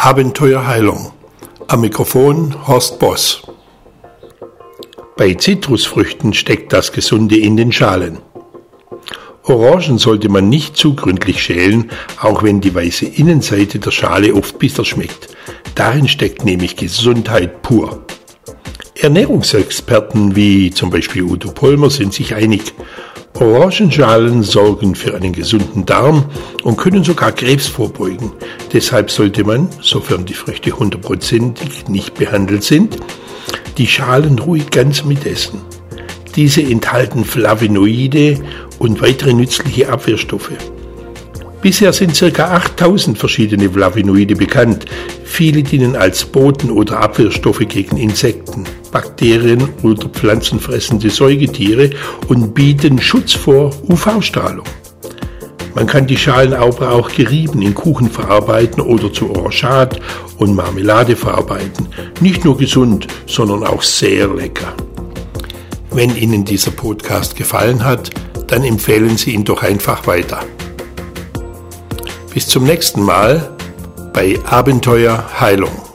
Abenteuerheilung. Am Mikrofon Horst Boss. Bei Zitrusfrüchten steckt das Gesunde in den Schalen. Orangen sollte man nicht zu gründlich schälen, auch wenn die weiße Innenseite der Schale oft bitter schmeckt. Darin steckt nämlich Gesundheit pur. Ernährungsexperten wie zum Beispiel Udo Polmer sind sich einig. Orangenschalen sorgen für einen gesunden Darm und können sogar Krebs vorbeugen. Deshalb sollte man, sofern die Früchte hundertprozentig nicht behandelt sind, die Schalen ruhig ganz mitessen. Diese enthalten Flavonoide und weitere nützliche Abwehrstoffe. Bisher sind ca. 8000 verschiedene Flavonoide bekannt. Viele dienen als Boten oder Abwehrstoffe gegen Insekten, Bakterien oder pflanzenfressende Säugetiere und bieten Schutz vor UV-Strahlung. Man kann die Schalen aber auch gerieben in Kuchen verarbeiten oder zu Orangeade und Marmelade verarbeiten. Nicht nur gesund, sondern auch sehr lecker. Wenn Ihnen dieser Podcast gefallen hat, dann empfehlen Sie ihn doch einfach weiter. Bis zum nächsten Mal bei Abenteuer Heilung.